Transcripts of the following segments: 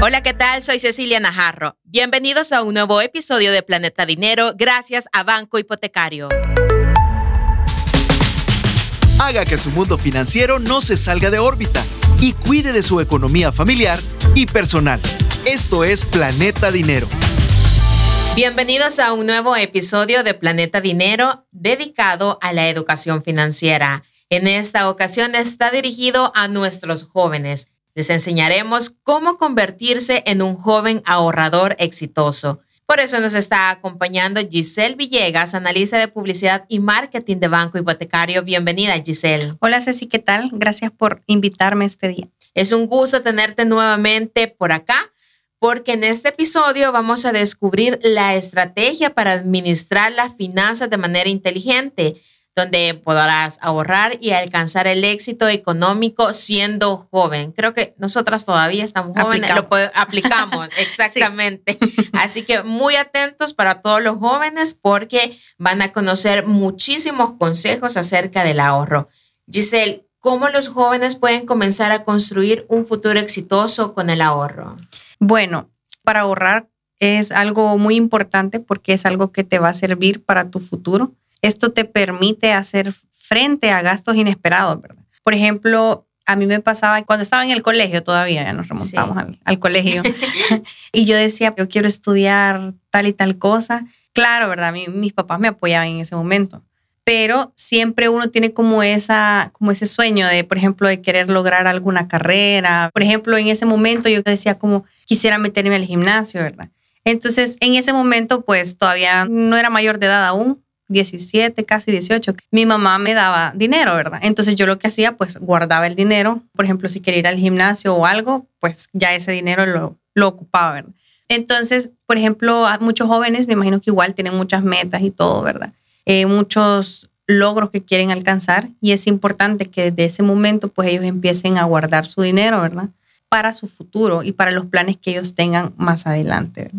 Hola, ¿qué tal? Soy Cecilia Najarro. Bienvenidos a un nuevo episodio de Planeta Dinero gracias a Banco Hipotecario. Haga que su mundo financiero no se salga de órbita y cuide de su economía familiar y personal. Esto es Planeta Dinero. Bienvenidos a un nuevo episodio de Planeta Dinero dedicado a la educación financiera. En esta ocasión está dirigido a nuestros jóvenes. Les enseñaremos cómo convertirse en un joven ahorrador exitoso. Por eso nos está acompañando Giselle Villegas, analista de publicidad y marketing de Banco Hipotecario. Bienvenida, Giselle. Hola, Ceci, ¿qué tal? Gracias por invitarme este día. Es un gusto tenerte nuevamente por acá porque en este episodio vamos a descubrir la estrategia para administrar las finanzas de manera inteligente donde podrás ahorrar y alcanzar el éxito económico siendo joven. Creo que nosotras todavía estamos jóvenes, lo aplicamos, exactamente. Así que muy atentos para todos los jóvenes porque van a conocer muchísimos consejos acerca del ahorro. Giselle, ¿cómo los jóvenes pueden comenzar a construir un futuro exitoso con el ahorro? Bueno, para ahorrar es algo muy importante porque es algo que te va a servir para tu futuro esto te permite hacer frente a gastos inesperados, ¿verdad? Por ejemplo, a mí me pasaba cuando estaba en el colegio todavía, ya nos remontamos al, colegio, y yo decía, yo quiero estudiar tal y tal cosa. Claro, ¿verdad? mis papás me apoyaban en ese momento, pero siempre uno tiene como, esa, como ese sueño de, por ejemplo, de querer lograr alguna carrera. Por ejemplo, en ese momento yo decía como, quisiera meterme al gimnasio, ¿verdad? Entonces, en ese momento, pues todavía no era mayor de edad aún, 17, casi 18, mi mamá me daba dinero, ¿verdad? Entonces yo lo que hacía, pues guardaba el dinero. Por ejemplo, si quería ir al gimnasio o algo, pues ya ese dinero lo, lo ocupaba, ¿verdad? Entonces, por ejemplo, muchos jóvenes, me imagino que igual tienen muchas metas y todo, ¿verdad? Eh, muchos logros que quieren alcanzar y es importante que desde ese momento, pues ellos empiecen a guardar su dinero, ¿verdad? Para su futuro y para los planes que ellos tengan más adelante.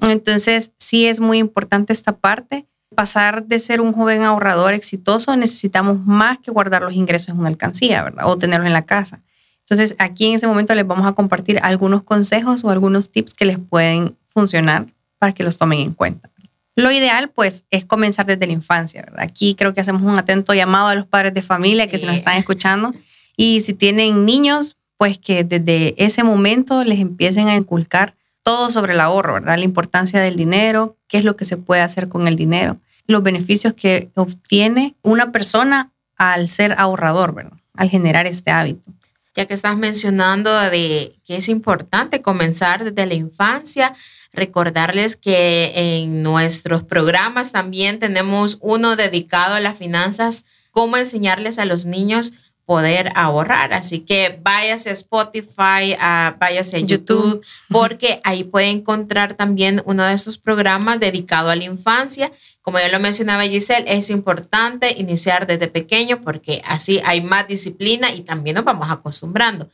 Entonces, sí es muy importante esta parte pasar de ser un joven ahorrador exitoso, necesitamos más que guardar los ingresos en una alcancía, ¿verdad? O tenerlos en la casa. Entonces, aquí en ese momento les vamos a compartir algunos consejos o algunos tips que les pueden funcionar para que los tomen en cuenta. Lo ideal, pues, es comenzar desde la infancia, ¿verdad? Aquí creo que hacemos un atento llamado a los padres de familia que se nos están escuchando. Y si tienen niños, pues que desde ese momento les empiecen a inculcar todo sobre el ahorro, ¿verdad? La importancia del dinero, qué es lo que se puede hacer con el dinero, los beneficios que obtiene una persona al ser ahorrador, ¿verdad? Al generar este hábito. Ya que estás mencionando de que es importante comenzar desde la infancia, recordarles que en nuestros programas también tenemos uno dedicado a las finanzas, cómo enseñarles a los niños poder ahorrar. Así que váyase a Spotify, váyase a YouTube, porque ahí puede encontrar también uno de estos programas dedicado a la infancia. Como ya lo mencionaba Giselle, es importante iniciar desde pequeño porque así hay más disciplina y también nos vamos acostumbrando.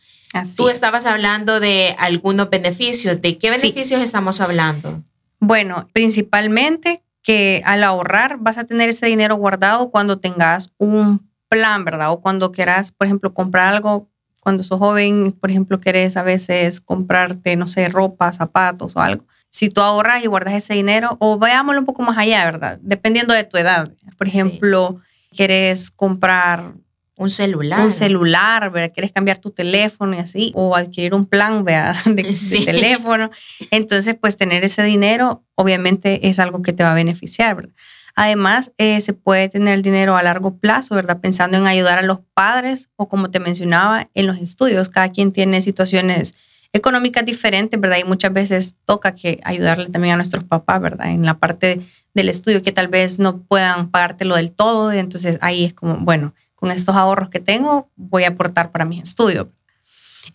Tú estabas hablando de algunos beneficios. ¿De qué beneficios estamos hablando? Bueno, principalmente que al ahorrar vas a tener ese dinero guardado cuando tengas un plan, ¿verdad? O cuando quieras, por ejemplo, comprar algo, cuando sos joven, por ejemplo, quieres a veces comprarte, no sé, ropa, zapatos o algo. Si tú ahorras y guardas ese dinero, o veámoslo un poco más allá, ¿verdad? Dependiendo de tu edad. Por ejemplo, quieres comprar un celular. Un celular, ¿verdad? Quieres cambiar tu teléfono y así, o adquirir un plan, ¿verdad? De, de, teléfono. Entonces, pues tener ese dinero, obviamente, es algo que te va a beneficiar, ¿verdad? Además, eh, se puede tener el dinero a largo plazo, ¿verdad? Pensando en ayudar a los padres o como te mencionaba, en los estudios. Cada quien tiene situaciones económicas diferentes, ¿verdad? Y muchas veces toca que ayudarle también a nuestros papás, ¿verdad? En la parte del estudio que tal vez no puedan pagártelo del todo. Y entonces ahí es como, bueno, con estos ahorros que tengo, voy a aportar para mis estudios.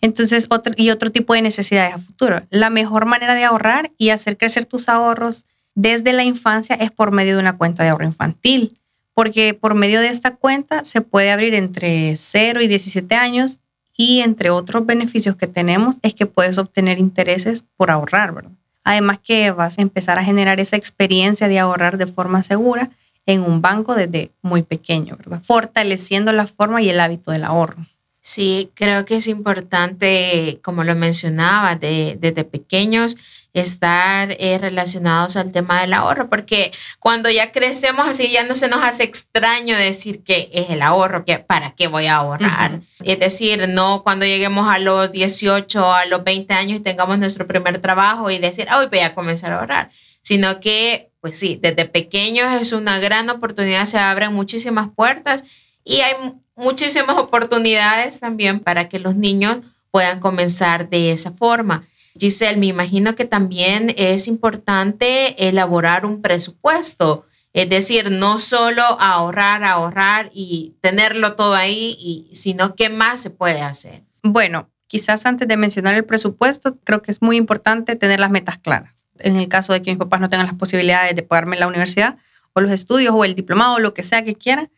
Entonces, otro, y otro tipo de necesidades a futuro. La mejor manera de ahorrar y hacer crecer tus ahorros desde la infancia es por medio de una cuenta de ahorro infantil, porque por medio de esta cuenta se puede abrir entre 0 y 17 años y entre otros beneficios que tenemos es que puedes obtener intereses por ahorrar, ¿verdad? Además que vas a empezar a generar esa experiencia de ahorrar de forma segura en un banco desde muy pequeño, ¿verdad? Fortaleciendo la forma y el hábito del ahorro. Sí, creo que es importante, como lo mencionaba, desde pequeños estar eh, relacionados al tema del ahorro, porque cuando ya crecemos así ya no se nos hace extraño decir que es el ahorro, que para qué voy a ahorrar. Es decir, no cuando lleguemos a los 18, a los 20 años y tengamos nuestro primer trabajo y decir, hoy voy a comenzar a ahorrar, sino que, pues sí, desde pequeños es una gran oportunidad, se abren muchísimas puertas y hay muchísimas oportunidades también para que los niños puedan comenzar de esa forma. Giselle, me imagino que también es importante elaborar un presupuesto, es decir, no solo ahorrar, ahorrar y tenerlo todo ahí, sino qué más se puede hacer. Bueno, quizás antes de mencionar el presupuesto, creo que es muy importante tener las metas claras. En el caso de que mis papás no tengan las posibilidades de pagarme la universidad o los estudios o el diplomado o lo que sea que quieran,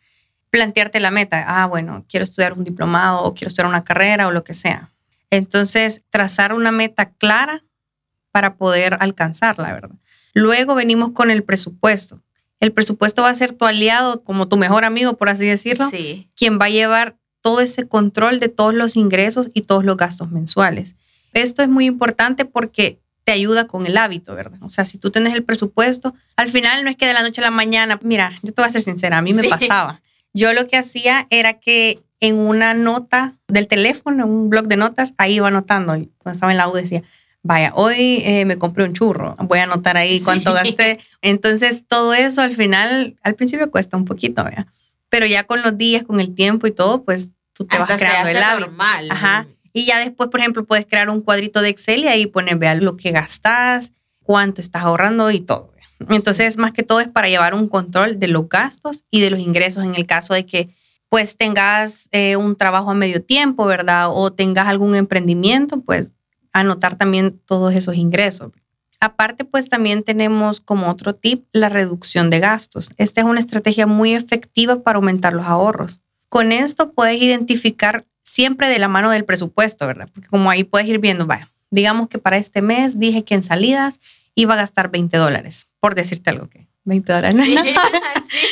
plantearte la meta. Ah, bueno, quiero estudiar un diplomado o quiero estudiar una carrera o lo que sea. Entonces, trazar una meta clara para poder alcanzarla, ¿verdad? Luego venimos con el presupuesto. El presupuesto va a ser tu aliado, como tu mejor amigo, por así decirlo, sí. quien va a llevar todo ese control de todos los ingresos y todos los gastos mensuales. Esto es muy importante porque te ayuda con el hábito, ¿verdad? O sea, si tú tienes el presupuesto, al final no es que de la noche a la mañana, mira, yo te voy a ser sincera, a mí me pasaba. Yo lo que hacía era que en una nota del teléfono, en un blog de notas, ahí iba anotando. Cuando estaba en la U decía, vaya, hoy eh, me compré un churro, voy a anotar ahí cuánto gasté. Entonces, todo eso al final, al principio cuesta un poquito, ¿verdad? Pero ya con los días, con el tiempo y todo, pues tú te vas creando el hábito. normal. Ajá. Y ya después, por ejemplo, puedes crear un cuadrito de Excel y ahí pones, vea lo que gastas, cuánto estás ahorrando y todo. Entonces, más que todo es para llevar un control de los gastos y de los ingresos en el caso de que pues tengas eh, un trabajo a medio tiempo, ¿verdad? O tengas algún emprendimiento, pues anotar también todos esos ingresos. Aparte, pues también tenemos como otro tip la reducción de gastos. Esta es una estrategia muy efectiva para aumentar los ahorros. Con esto puedes identificar siempre de la mano del presupuesto, ¿verdad? Porque como ahí puedes ir viendo, vaya, digamos que para este mes dije que en salidas iba a gastar 20 dólares, por decirte algo que 20 dólares. Sí, sí.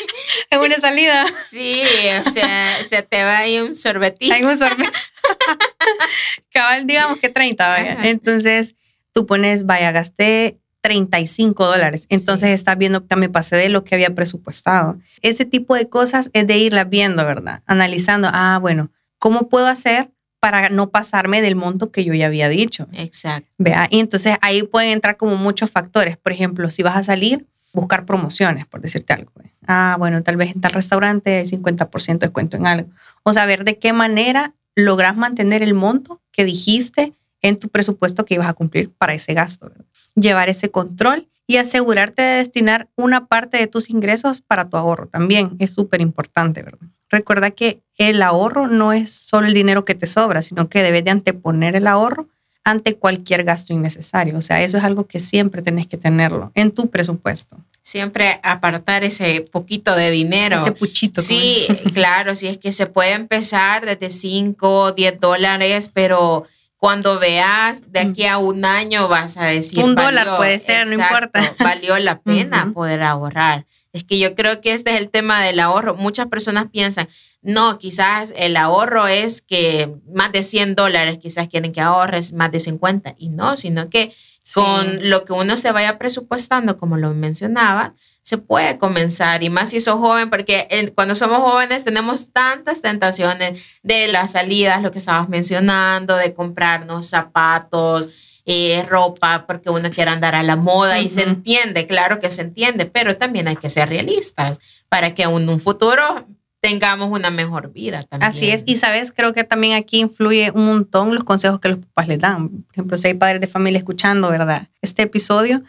En una salida. Sí, o sea, se te va ahí un sorbetito. Hay un sorbetito. Cabal, digamos que 30, vaya. Entonces, tú pones, vaya, gasté 35 dólares. Entonces estás viendo que me pasé de lo que había presupuestado. Ese tipo de cosas es de irlas viendo, ¿verdad? Analizando, ah, bueno, ¿cómo puedo hacer para no pasarme del monto que yo ya había dicho? Exacto. Vea, y entonces ahí pueden entrar como muchos factores. Por ejemplo, si vas a salir, buscar promociones, por decirte algo. Ah, bueno, tal vez en tal restaurante hay 50% de descuento en algo. O saber de qué manera logras mantener el monto que dijiste en tu presupuesto que ibas a cumplir para ese gasto. Llevar ese control y asegurarte de destinar una parte de tus ingresos para tu ahorro también es súper importante, ¿verdad? Recuerda que el ahorro no es solo el dinero que te sobra, sino que debes de anteponer el ahorro ante cualquier gasto innecesario. O sea, eso es algo que siempre tenés que tenerlo en tu presupuesto. Siempre apartar ese poquito de dinero. Ese puchito. Sí, claro, si es que se puede empezar desde 5, 10 dólares, pero cuando veas de aquí a un año vas a decir... Un dólar puede ser, no importa. Valió la pena poder ahorrar. Es que yo creo que este es el tema del ahorro. Muchas personas piensan, no, quizás el ahorro es que más de 100 dólares quizás quieren que ahorres más de 50 y no, sino que con lo que uno se vaya presupuestando, como lo mencionaba, se puede comenzar y más si sos joven, porque cuando somos jóvenes tenemos tantas tentaciones de las salidas, lo que estabas mencionando, de comprarnos zapatos, eh, ropa, porque uno quiere andar a la moda y se entiende, claro que se entiende, pero también hay que ser realistas para que en un futuro tengamos una mejor vida también. Así es, y sabes, creo que también aquí influye un montón los consejos que los papás les dan. Por ejemplo, si hay padres de familia escuchando, ¿verdad? Este episodio,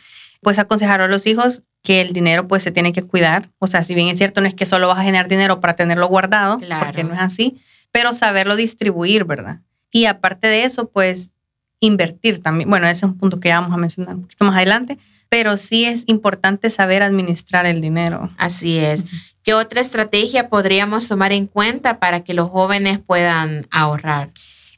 pues aconsejar a los hijos que el dinero pues se tiene que cuidar. O sea, si bien es cierto, no es que solo vas a generar dinero para tenerlo guardado, porque no es así, pero saberlo distribuir, ¿verdad? Y aparte de eso, pues invertir también. Bueno, ese es un punto que ya vamos a mencionar un poquito más adelante, pero sí es importante saber administrar el dinero. Así es. ¿Qué otra estrategia podríamos tomar en cuenta para que los jóvenes puedan ahorrar?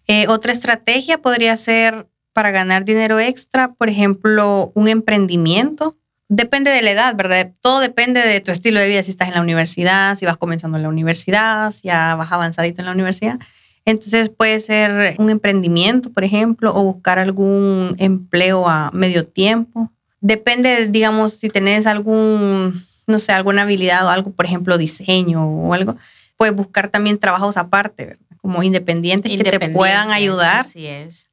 Eh, otra estrategia podría ser para ganar dinero extra, por ejemplo, un emprendimiento. Depende de la edad, ¿verdad? Todo depende de tu estilo de vida, si estás en la universidad, si vas comenzando en la universidad, si ya vas avanzadito en la universidad. Entonces puede ser un emprendimiento, por ejemplo, o buscar algún empleo a medio tiempo. Depende, digamos, si tenés algún, no sé, alguna habilidad o algo, por ejemplo, diseño o algo, puedes buscar también trabajos aparte, ¿verdad? Como independientes que te puedan ayudar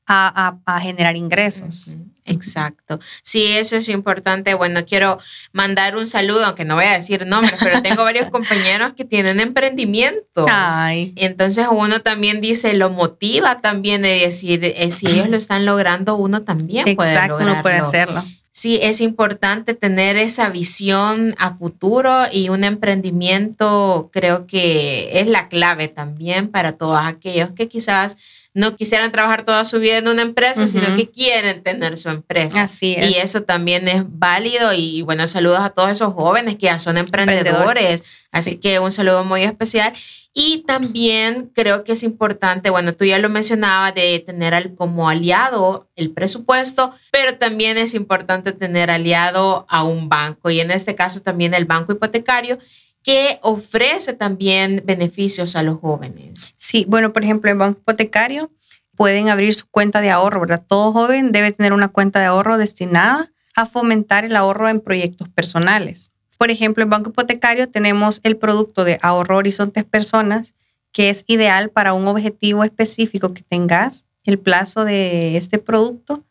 A, a, generar ingresos. Exacto. Sí, eso es importante. Bueno, quiero mandar un saludo, aunque no voy a decir nombres, pero tengo varios compañeros que tienen emprendimientos. Ay. Entonces uno también dice, lo motiva también de decir, eh, si ellos lo están logrando, uno también puede lograrlo. uno puede hacerlo sí es importante tener esa visión a futuro y un emprendimiento creo que es la clave también para todos aquellos que quizás no quisieran trabajar toda su vida en una empresa, sino que quieren tener su empresa. Así es. Y eso también es válido. Y bueno, saludos a todos esos jóvenes que ya son emprendedores. Así que un saludo muy especial. Y también creo que es importante, bueno, tú ya lo mencionabas, de tener como aliado el presupuesto, pero también es importante tener aliado a un banco y en este caso también el banco hipotecario que ofrece también beneficios a los jóvenes. Sí, bueno, por ejemplo, el banco hipotecario pueden abrir su cuenta de ahorro, ¿verdad? Todo joven debe tener una cuenta de ahorro destinada a fomentar el ahorro en proyectos personales. Por ejemplo, en Banco Hipotecario tenemos el producto de ahorro horizontes personas, que es ideal para un objetivo específico que tengas. El plazo de este producto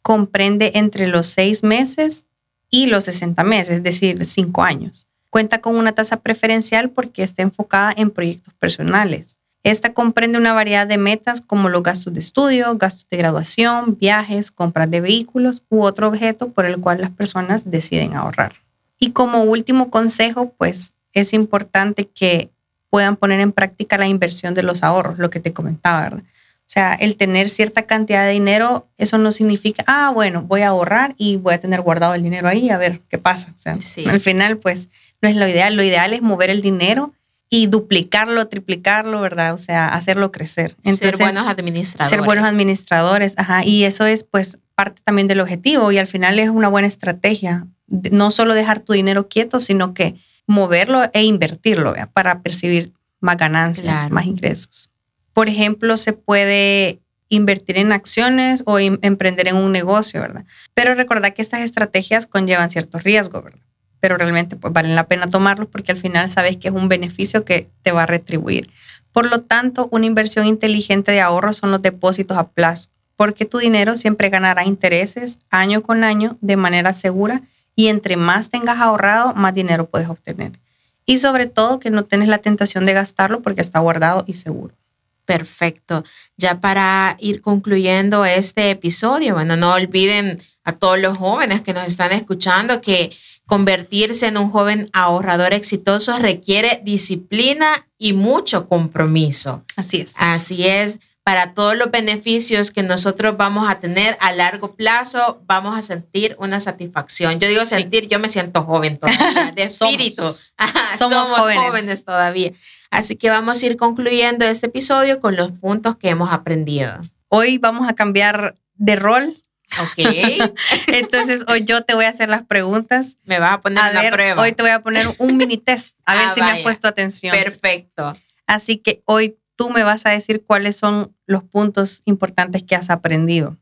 comprende entre los seis meses y los 60 meses, es decir, cinco años. Cuenta con una tasa preferencial porque está enfocada en proyectos personales. Esta comprende una variedad de metas como los gastos de estudio, gastos de graduación, viajes, compras de vehículos u otro objeto por el cual las personas deciden ahorrar. Y como último consejo, pues es importante que puedan poner en práctica la inversión de los ahorros, lo que te comentaba, ¿verdad? O sea, el tener cierta cantidad de dinero, eso no significa, ah, bueno, voy a ahorrar y voy a tener guardado el dinero ahí a ver qué pasa. O sea, al final, pues no es lo ideal. Lo ideal es mover el dinero y duplicarlo, triplicarlo, ¿verdad? O sea, hacerlo crecer. ser buenos administradores. Ser buenos administradores, ajá. Y eso es, pues, parte también del objetivo y al final es una buena estrategia no solo dejar tu dinero quieto, sino que moverlo e invertirlo para percibir más ganancias, más ingresos. Por ejemplo, se puede invertir en acciones o emprender en un negocio, ¿verdad? Pero recordad que estas estrategias conllevan cierto riesgo, ¿verdad? Pero realmente pues valen la pena tomarlos porque al final sabes que es un beneficio que te va a retribuir. Por lo tanto, una inversión inteligente de ahorro son los depósitos a plazo, porque tu dinero siempre ganará intereses año con año de manera segura y entre más tengas ahorrado, más dinero puedes obtener. Y sobre todo que no tienes la tentación de gastarlo porque está guardado y seguro. Perfecto. Ya para ir concluyendo este episodio, bueno, no olviden a todos los jóvenes que nos están escuchando que convertirse en un joven ahorrador exitoso requiere disciplina y mucho compromiso. Así es. Así es para todos los beneficios que nosotros vamos a tener a largo plazo, vamos a sentir una satisfacción. Yo digo sentir, yo me siento joven todavía, de espíritu. somos, jóvenes. todavía. Así que vamos a ir concluyendo este episodio con los puntos que hemos aprendido. Hoy vamos a cambiar de rol. Ok. Entonces hoy yo te voy a hacer las preguntas. Me vas a poner a prueba. Hoy te voy a poner un mini test, a ver ah, si me has puesto atención. Perfecto. Así que hoy tú me vas a decir cuáles son los puntos importantes que has aprendido.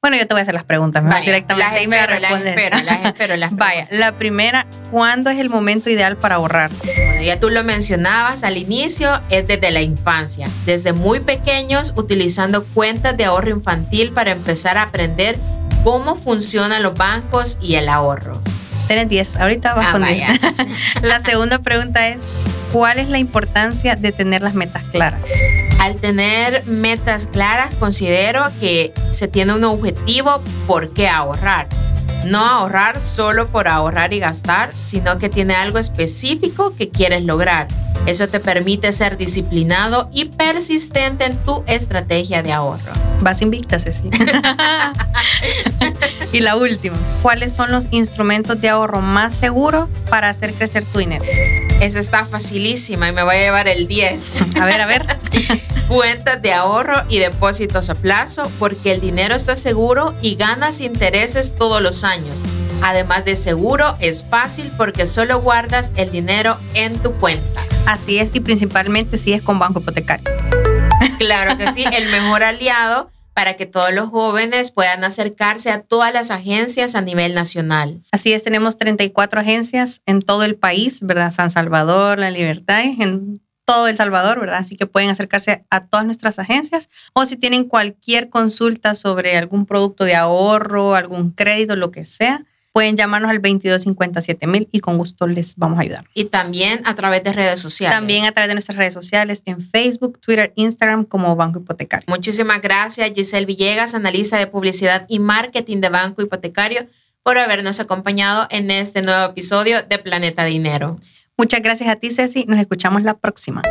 Bueno, yo te voy a hacer las preguntas directamente las me las espero, las espero, las Vaya, la primera, ¿cuándo es el momento ideal para ahorrar? Bueno, ya tú lo mencionabas al inicio, es desde la infancia, desde muy pequeños utilizando cuentas de ahorro infantil para empezar a aprender cómo funcionan los bancos y el ahorro. Tienes 10, ahorita vas ah, con 10. la segunda pregunta es, ¿Cuál es la importancia de tener las metas claras? Al tener metas claras, considero que se tiene un objetivo por qué ahorrar. No ahorrar solo por ahorrar y gastar, sino que tiene algo específico que quieres lograr. Eso te permite ser disciplinado y persistente en tu estrategia de ahorro. Vas invicta, Ceci. y la última, ¿cuáles son los instrumentos de ahorro más seguros para hacer crecer tu dinero? Esa está facilísima y me voy a llevar el 10. A ver, a ver. Cuentas de ahorro y depósitos a plazo porque el dinero está seguro y ganas intereses todos los años. Además de seguro, es fácil porque solo guardas el dinero en tu cuenta. Así es, y principalmente si es con banco hipotecario. Claro que sí, el mejor aliado para que todos los jóvenes puedan acercarse a todas las agencias a nivel nacional. Así es, tenemos 34 agencias en todo el país, ¿verdad? San Salvador, La Libertad, en todo El Salvador, ¿verdad? Así que pueden acercarse a todas nuestras agencias o si tienen cualquier consulta sobre algún producto de ahorro, algún crédito, lo que sea, pueden llamarnos al 2257 mil y con gusto les vamos a ayudar. Y también a través de redes sociales. También a través de nuestras redes sociales en Facebook, Twitter, Instagram como Banco Hipotecario. Muchísimas gracias Giselle Villegas, analista de publicidad y marketing de Banco Hipotecario, por habernos acompañado en este nuevo episodio de Planeta Dinero. Muchas gracias a ti, Ceci. Nos escuchamos la próxima.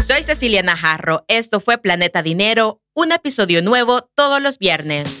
Soy Cecilia Najarro. Esto fue Planeta Dinero, un episodio nuevo todos los viernes.